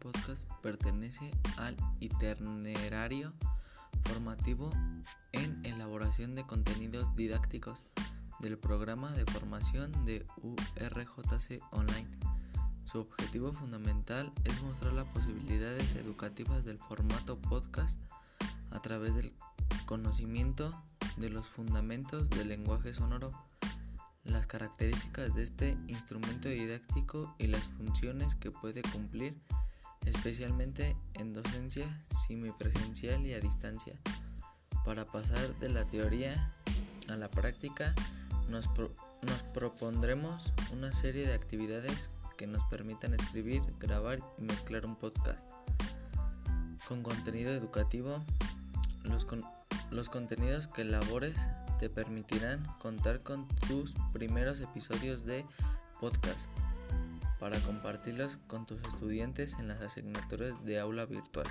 podcast pertenece al itinerario formativo en elaboración de contenidos didácticos del programa de formación de URJC Online. Su objetivo fundamental es mostrar las posibilidades educativas del formato podcast a través del conocimiento de los fundamentos del lenguaje sonoro, las características de este instrumento didáctico y las funciones que puede cumplir, especialmente en docencia semipresencial y a distancia. Para pasar de la teoría a la práctica, nos, propondremos una serie de actividades que nos permitan escribir, grabar y mezclar un podcast con contenido educativo. Los contenidos que elabores te permitirán contar con tus primeros episodios de podcast para compartirlos con tus estudiantes en las asignaturas de aula virtual.